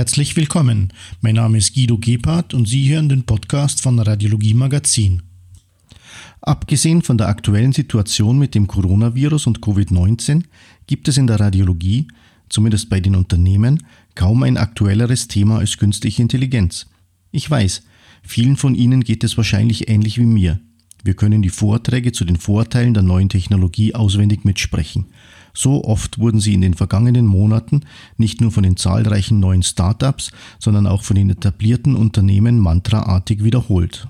Herzlich willkommen. Mein Name ist Guido Gebhardt und Sie hören den Podcast von Radiologie Magazin. Abgesehen von der aktuellen Situation mit dem Coronavirus und Covid-19 gibt es in der Radiologie, zumindest bei den Unternehmen, kaum ein aktuelleres Thema als künstliche Intelligenz. Ich weiß, vielen von Ihnen geht es wahrscheinlich ähnlich wie mir. Wir können die Vorträge zu den Vorteilen der neuen Technologie auswendig mitsprechen. So oft wurden sie in den vergangenen Monaten nicht nur von den zahlreichen neuen Startups, sondern auch von den etablierten Unternehmen mantraartig wiederholt.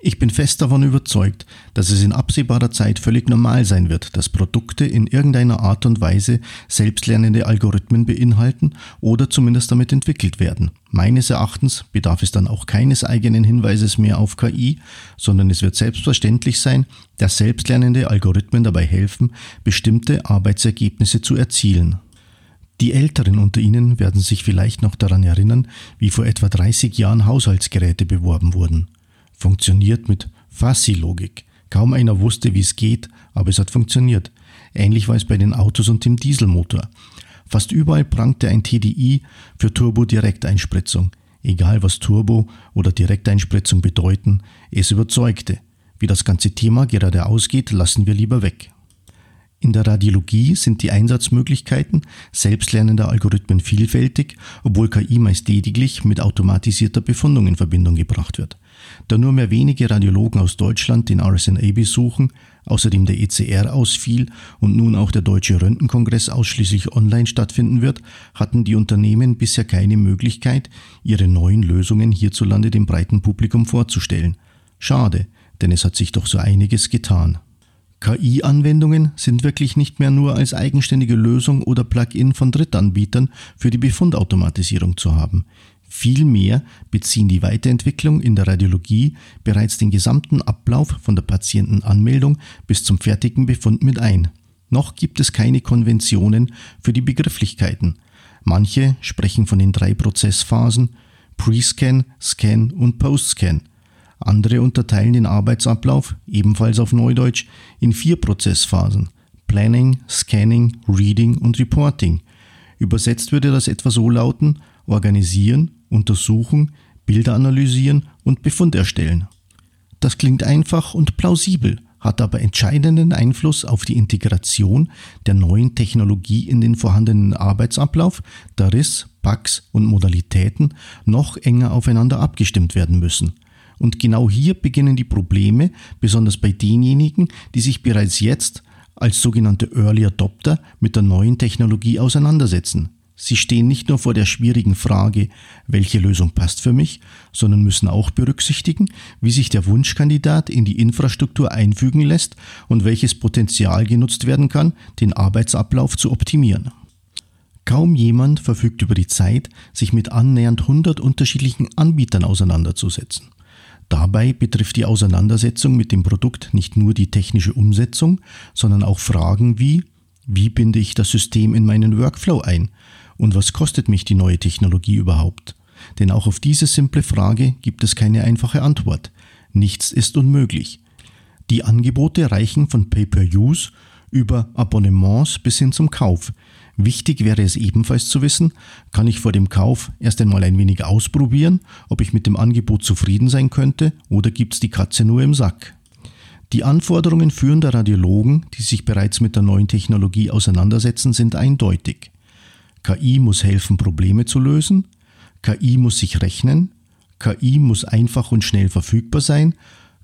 Ich bin fest davon überzeugt, dass es in absehbarer Zeit völlig normal sein wird, dass Produkte in irgendeiner Art und Weise selbstlernende Algorithmen beinhalten oder zumindest damit entwickelt werden. Meines Erachtens bedarf es dann auch keines eigenen Hinweises mehr auf KI, sondern es wird selbstverständlich sein, dass selbstlernende Algorithmen dabei helfen, bestimmte Arbeitsergebnisse zu erzielen. Die Älteren unter Ihnen werden sich vielleicht noch daran erinnern, wie vor etwa 30 Jahren Haushaltsgeräte beworben wurden funktioniert mit Fassi-Logik. Kaum einer wusste, wie es geht, aber es hat funktioniert. Ähnlich war es bei den Autos und dem Dieselmotor. Fast überall prangte ein TDI für Turbo-Direkteinspritzung. Egal was Turbo oder Direkteinspritzung bedeuten, es überzeugte. Wie das ganze Thema gerade ausgeht, lassen wir lieber weg. In der Radiologie sind die Einsatzmöglichkeiten selbstlernender Algorithmen vielfältig, obwohl KI meist lediglich mit automatisierter Befundung in Verbindung gebracht wird. Da nur mehr wenige Radiologen aus Deutschland den RSNA besuchen, außerdem der ECR ausfiel und nun auch der Deutsche Röntgenkongress ausschließlich online stattfinden wird, hatten die Unternehmen bisher keine Möglichkeit, ihre neuen Lösungen hierzulande dem breiten Publikum vorzustellen. Schade, denn es hat sich doch so einiges getan. KI-Anwendungen sind wirklich nicht mehr nur als eigenständige Lösung oder Plugin von Drittanbietern für die Befundautomatisierung zu haben. Vielmehr beziehen die Weiterentwicklung in der Radiologie bereits den gesamten Ablauf von der Patientenanmeldung bis zum fertigen Befund mit ein. Noch gibt es keine Konventionen für die Begrifflichkeiten. Manche sprechen von den drei Prozessphasen Pre-Scan, Scan und Post-Scan. Andere unterteilen den Arbeitsablauf, ebenfalls auf Neudeutsch, in vier Prozessphasen Planning, Scanning, Reading und Reporting. Übersetzt würde das etwa so lauten Organisieren, Untersuchen, Bilder analysieren und Befund erstellen. Das klingt einfach und plausibel, hat aber entscheidenden Einfluss auf die Integration der neuen Technologie in den vorhandenen Arbeitsablauf, da RIS, Bugs und Modalitäten noch enger aufeinander abgestimmt werden müssen. Und genau hier beginnen die Probleme, besonders bei denjenigen, die sich bereits jetzt als sogenannte Early Adopter mit der neuen Technologie auseinandersetzen. Sie stehen nicht nur vor der schwierigen Frage, welche Lösung passt für mich, sondern müssen auch berücksichtigen, wie sich der Wunschkandidat in die Infrastruktur einfügen lässt und welches Potenzial genutzt werden kann, den Arbeitsablauf zu optimieren. Kaum jemand verfügt über die Zeit, sich mit annähernd 100 unterschiedlichen Anbietern auseinanderzusetzen. Dabei betrifft die Auseinandersetzung mit dem Produkt nicht nur die technische Umsetzung, sondern auch Fragen wie, wie binde ich das System in meinen Workflow ein? Und was kostet mich die neue Technologie überhaupt? Denn auch auf diese simple Frage gibt es keine einfache Antwort. Nichts ist unmöglich. Die Angebote reichen von Pay-per-Use über Abonnements bis hin zum Kauf. Wichtig wäre es ebenfalls zu wissen, kann ich vor dem Kauf erst einmal ein wenig ausprobieren, ob ich mit dem Angebot zufrieden sein könnte oder gibt es die Katze nur im Sack. Die Anforderungen führender Radiologen, die sich bereits mit der neuen Technologie auseinandersetzen, sind eindeutig. KI muss helfen, Probleme zu lösen. KI muss sich rechnen. KI muss einfach und schnell verfügbar sein.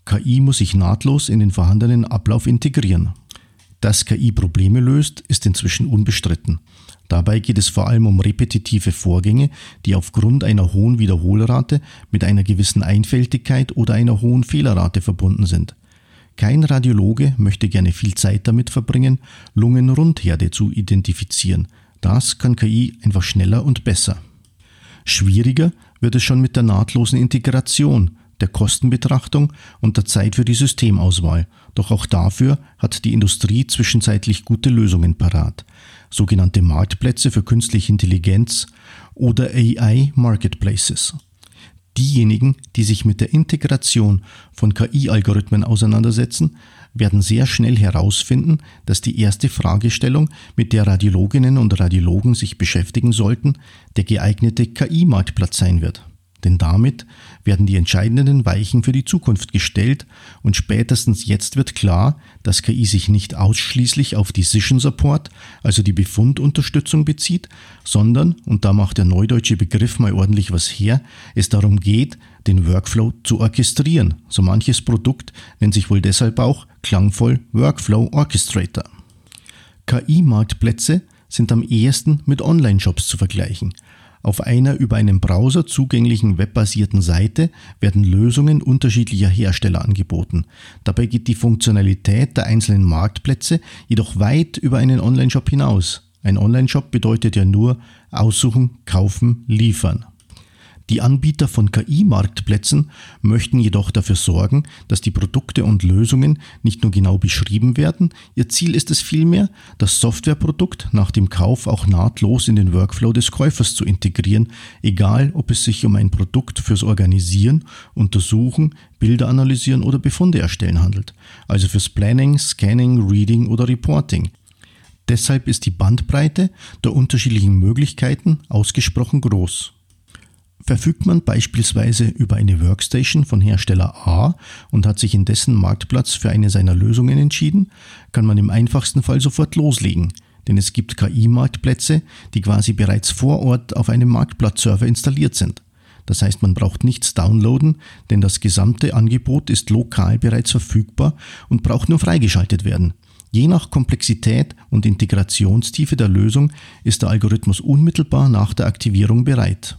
KI muss sich nahtlos in den vorhandenen Ablauf integrieren. Dass KI Probleme löst, ist inzwischen unbestritten. Dabei geht es vor allem um repetitive Vorgänge, die aufgrund einer hohen Wiederholrate mit einer gewissen Einfältigkeit oder einer hohen Fehlerrate verbunden sind. Kein Radiologe möchte gerne viel Zeit damit verbringen, Lungenrundherde zu identifizieren, das kann KI einfach schneller und besser. Schwieriger wird es schon mit der nahtlosen Integration, der Kostenbetrachtung und der Zeit für die Systemauswahl. Doch auch dafür hat die Industrie zwischenzeitlich gute Lösungen parat. Sogenannte Marktplätze für künstliche Intelligenz oder AI Marketplaces. Diejenigen, die sich mit der Integration von KI-Algorithmen auseinandersetzen, werden sehr schnell herausfinden, dass die erste Fragestellung, mit der Radiologinnen und Radiologen sich beschäftigen sollten, der geeignete KI-Marktplatz sein wird. Denn damit werden die entscheidenden Weichen für die Zukunft gestellt und spätestens jetzt wird klar, dass KI sich nicht ausschließlich auf Decision Support, also die Befundunterstützung bezieht, sondern, und da macht der neudeutsche Begriff mal ordentlich was her, es darum geht, den Workflow zu orchestrieren. So manches Produkt nennt sich wohl deshalb auch klangvoll Workflow Orchestrator. KI-Marktplätze sind am ehesten mit Online-Shops zu vergleichen. Auf einer über einen Browser zugänglichen webbasierten Seite werden Lösungen unterschiedlicher Hersteller angeboten. Dabei geht die Funktionalität der einzelnen Marktplätze jedoch weit über einen Online-Shop hinaus. Ein Online-Shop bedeutet ja nur aussuchen, kaufen, liefern. Die Anbieter von KI-Marktplätzen möchten jedoch dafür sorgen, dass die Produkte und Lösungen nicht nur genau beschrieben werden, ihr Ziel ist es vielmehr, das Softwareprodukt nach dem Kauf auch nahtlos in den Workflow des Käufers zu integrieren, egal ob es sich um ein Produkt fürs Organisieren, Untersuchen, Bilder analysieren oder Befunde erstellen handelt, also fürs Planning, Scanning, Reading oder Reporting. Deshalb ist die Bandbreite der unterschiedlichen Möglichkeiten ausgesprochen groß. Verfügt man beispielsweise über eine Workstation von Hersteller A und hat sich in dessen Marktplatz für eine seiner Lösungen entschieden, kann man im einfachsten Fall sofort loslegen, denn es gibt KI-Marktplätze, die quasi bereits vor Ort auf einem Marktplatzserver installiert sind. Das heißt, man braucht nichts downloaden, denn das gesamte Angebot ist lokal bereits verfügbar und braucht nur freigeschaltet werden. Je nach Komplexität und Integrationstiefe der Lösung ist der Algorithmus unmittelbar nach der Aktivierung bereit.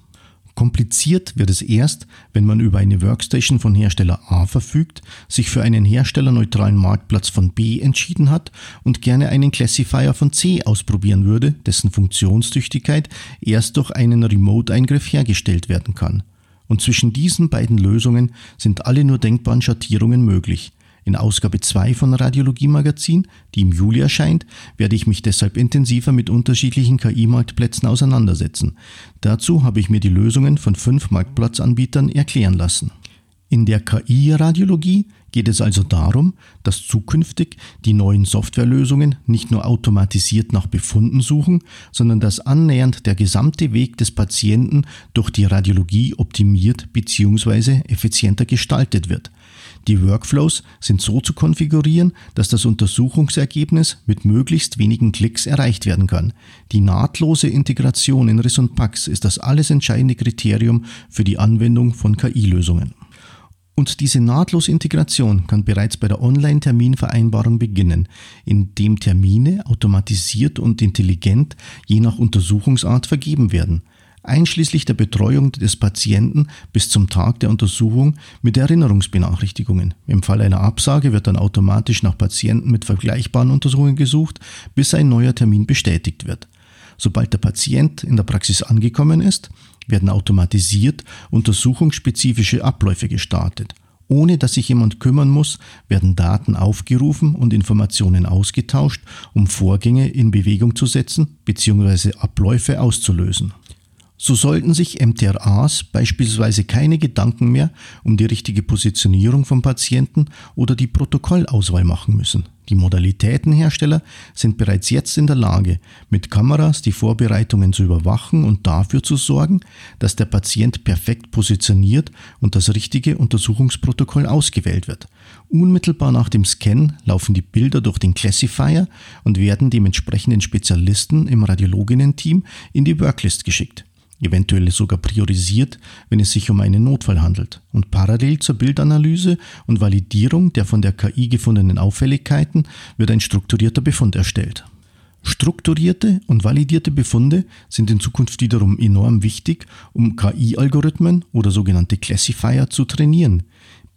Kompliziert wird es erst, wenn man über eine Workstation von Hersteller A verfügt, sich für einen herstellerneutralen Marktplatz von B entschieden hat und gerne einen Classifier von C ausprobieren würde, dessen Funktionstüchtigkeit erst durch einen Remote-Eingriff hergestellt werden kann. Und zwischen diesen beiden Lösungen sind alle nur denkbaren Schattierungen möglich. In Ausgabe 2 von Radiologie Magazin, die im Juli erscheint, werde ich mich deshalb intensiver mit unterschiedlichen KI-Marktplätzen auseinandersetzen. Dazu habe ich mir die Lösungen von fünf Marktplatzanbietern erklären lassen. In der KI-Radiologie geht es also darum, dass zukünftig die neuen Softwarelösungen nicht nur automatisiert nach Befunden suchen, sondern dass annähernd der gesamte Weg des Patienten durch die Radiologie optimiert bzw. effizienter gestaltet wird. Die Workflows sind so zu konfigurieren, dass das Untersuchungsergebnis mit möglichst wenigen Klicks erreicht werden kann. Die nahtlose Integration in RIS und PAX ist das alles entscheidende Kriterium für die Anwendung von KI-Lösungen. Und diese nahtlose Integration kann bereits bei der Online-Terminvereinbarung beginnen, indem Termine automatisiert und intelligent je nach Untersuchungsart vergeben werden einschließlich der Betreuung des Patienten bis zum Tag der Untersuchung mit Erinnerungsbenachrichtigungen. Im Fall einer Absage wird dann automatisch nach Patienten mit vergleichbaren Untersuchungen gesucht, bis ein neuer Termin bestätigt wird. Sobald der Patient in der Praxis angekommen ist, werden automatisiert untersuchungsspezifische Abläufe gestartet. Ohne dass sich jemand kümmern muss, werden Daten aufgerufen und Informationen ausgetauscht, um Vorgänge in Bewegung zu setzen bzw. Abläufe auszulösen. So sollten sich MTRAs beispielsweise keine Gedanken mehr um die richtige Positionierung von Patienten oder die Protokollauswahl machen müssen. Die Modalitätenhersteller sind bereits jetzt in der Lage, mit Kameras die Vorbereitungen zu überwachen und dafür zu sorgen, dass der Patient perfekt positioniert und das richtige Untersuchungsprotokoll ausgewählt wird. Unmittelbar nach dem Scan laufen die Bilder durch den Classifier und werden dem entsprechenden Spezialisten im Radiologinnen-Team in die Worklist geschickt eventuell sogar priorisiert, wenn es sich um einen Notfall handelt. Und parallel zur Bildanalyse und Validierung der von der KI gefundenen Auffälligkeiten wird ein strukturierter Befund erstellt. Strukturierte und validierte Befunde sind in Zukunft wiederum enorm wichtig, um KI-Algorithmen oder sogenannte Classifier zu trainieren.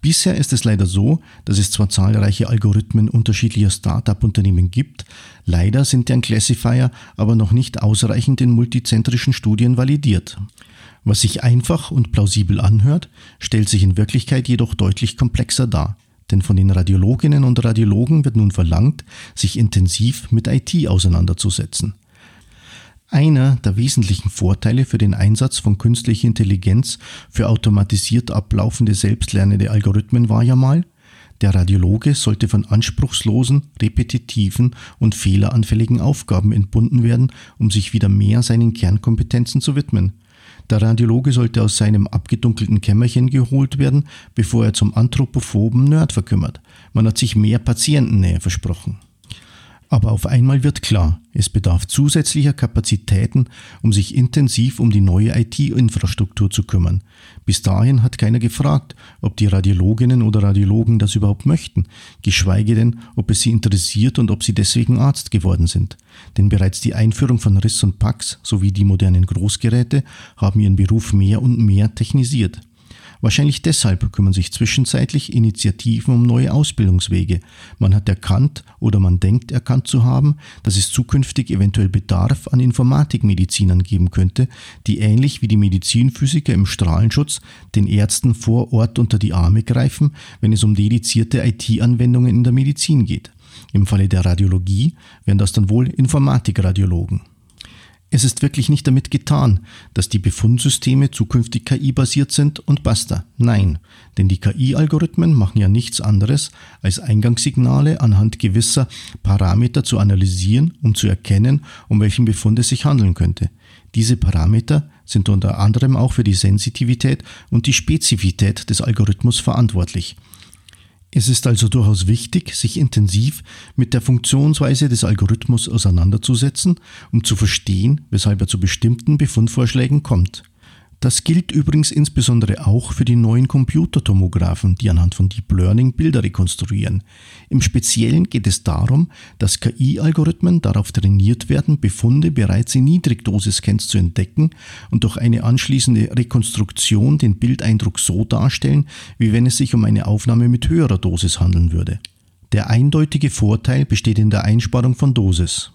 Bisher ist es leider so, dass es zwar zahlreiche Algorithmen unterschiedlicher Start-up-Unternehmen gibt, leider sind deren Classifier aber noch nicht ausreichend in multizentrischen Studien validiert. Was sich einfach und plausibel anhört, stellt sich in Wirklichkeit jedoch deutlich komplexer dar. Denn von den Radiologinnen und Radiologen wird nun verlangt, sich intensiv mit IT auseinanderzusetzen. Einer der wesentlichen Vorteile für den Einsatz von künstlicher Intelligenz für automatisiert ablaufende selbstlernende Algorithmen war ja mal, der Radiologe sollte von anspruchslosen, repetitiven und fehleranfälligen Aufgaben entbunden werden, um sich wieder mehr seinen Kernkompetenzen zu widmen. Der Radiologe sollte aus seinem abgedunkelten Kämmerchen geholt werden, bevor er zum anthropophoben Nerd verkümmert. Man hat sich mehr Patientennähe versprochen. Aber auf einmal wird klar, es bedarf zusätzlicher Kapazitäten, um sich intensiv um die neue IT-Infrastruktur zu kümmern. Bis dahin hat keiner gefragt, ob die Radiologinnen oder Radiologen das überhaupt möchten, geschweige denn, ob es sie interessiert und ob sie deswegen Arzt geworden sind. Denn bereits die Einführung von RIS und PAX sowie die modernen Großgeräte haben ihren Beruf mehr und mehr technisiert. Wahrscheinlich deshalb kümmern sich zwischenzeitlich Initiativen um neue Ausbildungswege. Man hat erkannt oder man denkt erkannt zu haben, dass es zukünftig eventuell Bedarf an Informatikmedizinern geben könnte, die ähnlich wie die Medizinphysiker im Strahlenschutz den Ärzten vor Ort unter die Arme greifen, wenn es um dedizierte IT-Anwendungen in der Medizin geht. Im Falle der Radiologie wären das dann wohl Informatikradiologen. Es ist wirklich nicht damit getan, dass die Befundsysteme zukünftig KI-basiert sind und basta. Nein, denn die KI-Algorithmen machen ja nichts anderes, als Eingangssignale anhand gewisser Parameter zu analysieren, um zu erkennen, um welchen Befund es sich handeln könnte. Diese Parameter sind unter anderem auch für die Sensitivität und die Spezifität des Algorithmus verantwortlich. Es ist also durchaus wichtig, sich intensiv mit der Funktionsweise des Algorithmus auseinanderzusetzen, um zu verstehen, weshalb er zu bestimmten Befundvorschlägen kommt. Das gilt übrigens insbesondere auch für die neuen Computertomographen, die anhand von Deep Learning Bilder rekonstruieren. Im Speziellen geht es darum, dass KI-Algorithmen darauf trainiert werden, Befunde bereits in Niedrigdosis-Scans zu entdecken und durch eine anschließende Rekonstruktion den Bildeindruck so darstellen, wie wenn es sich um eine Aufnahme mit höherer Dosis handeln würde. Der eindeutige Vorteil besteht in der Einsparung von Dosis.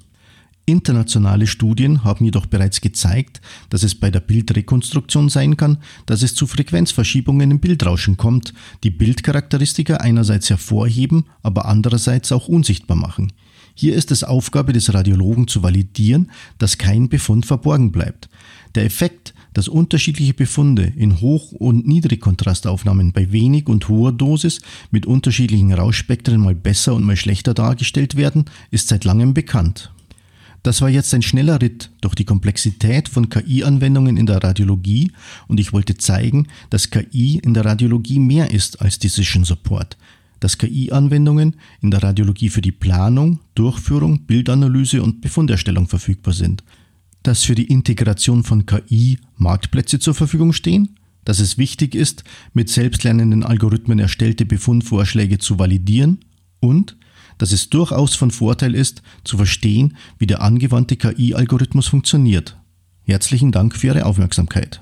Internationale Studien haben jedoch bereits gezeigt, dass es bei der Bildrekonstruktion sein kann, dass es zu Frequenzverschiebungen im Bildrauschen kommt, die Bildcharakteristika einerseits hervorheben, aber andererseits auch unsichtbar machen. Hier ist es Aufgabe des Radiologen zu validieren, dass kein Befund verborgen bleibt. Der Effekt, dass unterschiedliche Befunde in Hoch- und Niedrigkontrastaufnahmen bei wenig und hoher Dosis mit unterschiedlichen Rauschspektren mal besser und mal schlechter dargestellt werden, ist seit langem bekannt. Das war jetzt ein schneller Ritt durch die Komplexität von KI-Anwendungen in der Radiologie und ich wollte zeigen, dass KI in der Radiologie mehr ist als Decision Support, dass KI-Anwendungen in der Radiologie für die Planung, Durchführung, Bildanalyse und Befunderstellung verfügbar sind, dass für die Integration von KI Marktplätze zur Verfügung stehen, dass es wichtig ist, mit selbstlernenden Algorithmen erstellte Befundvorschläge zu validieren. Und dass es durchaus von Vorteil ist, zu verstehen, wie der angewandte KI-Algorithmus funktioniert. Herzlichen Dank für Ihre Aufmerksamkeit.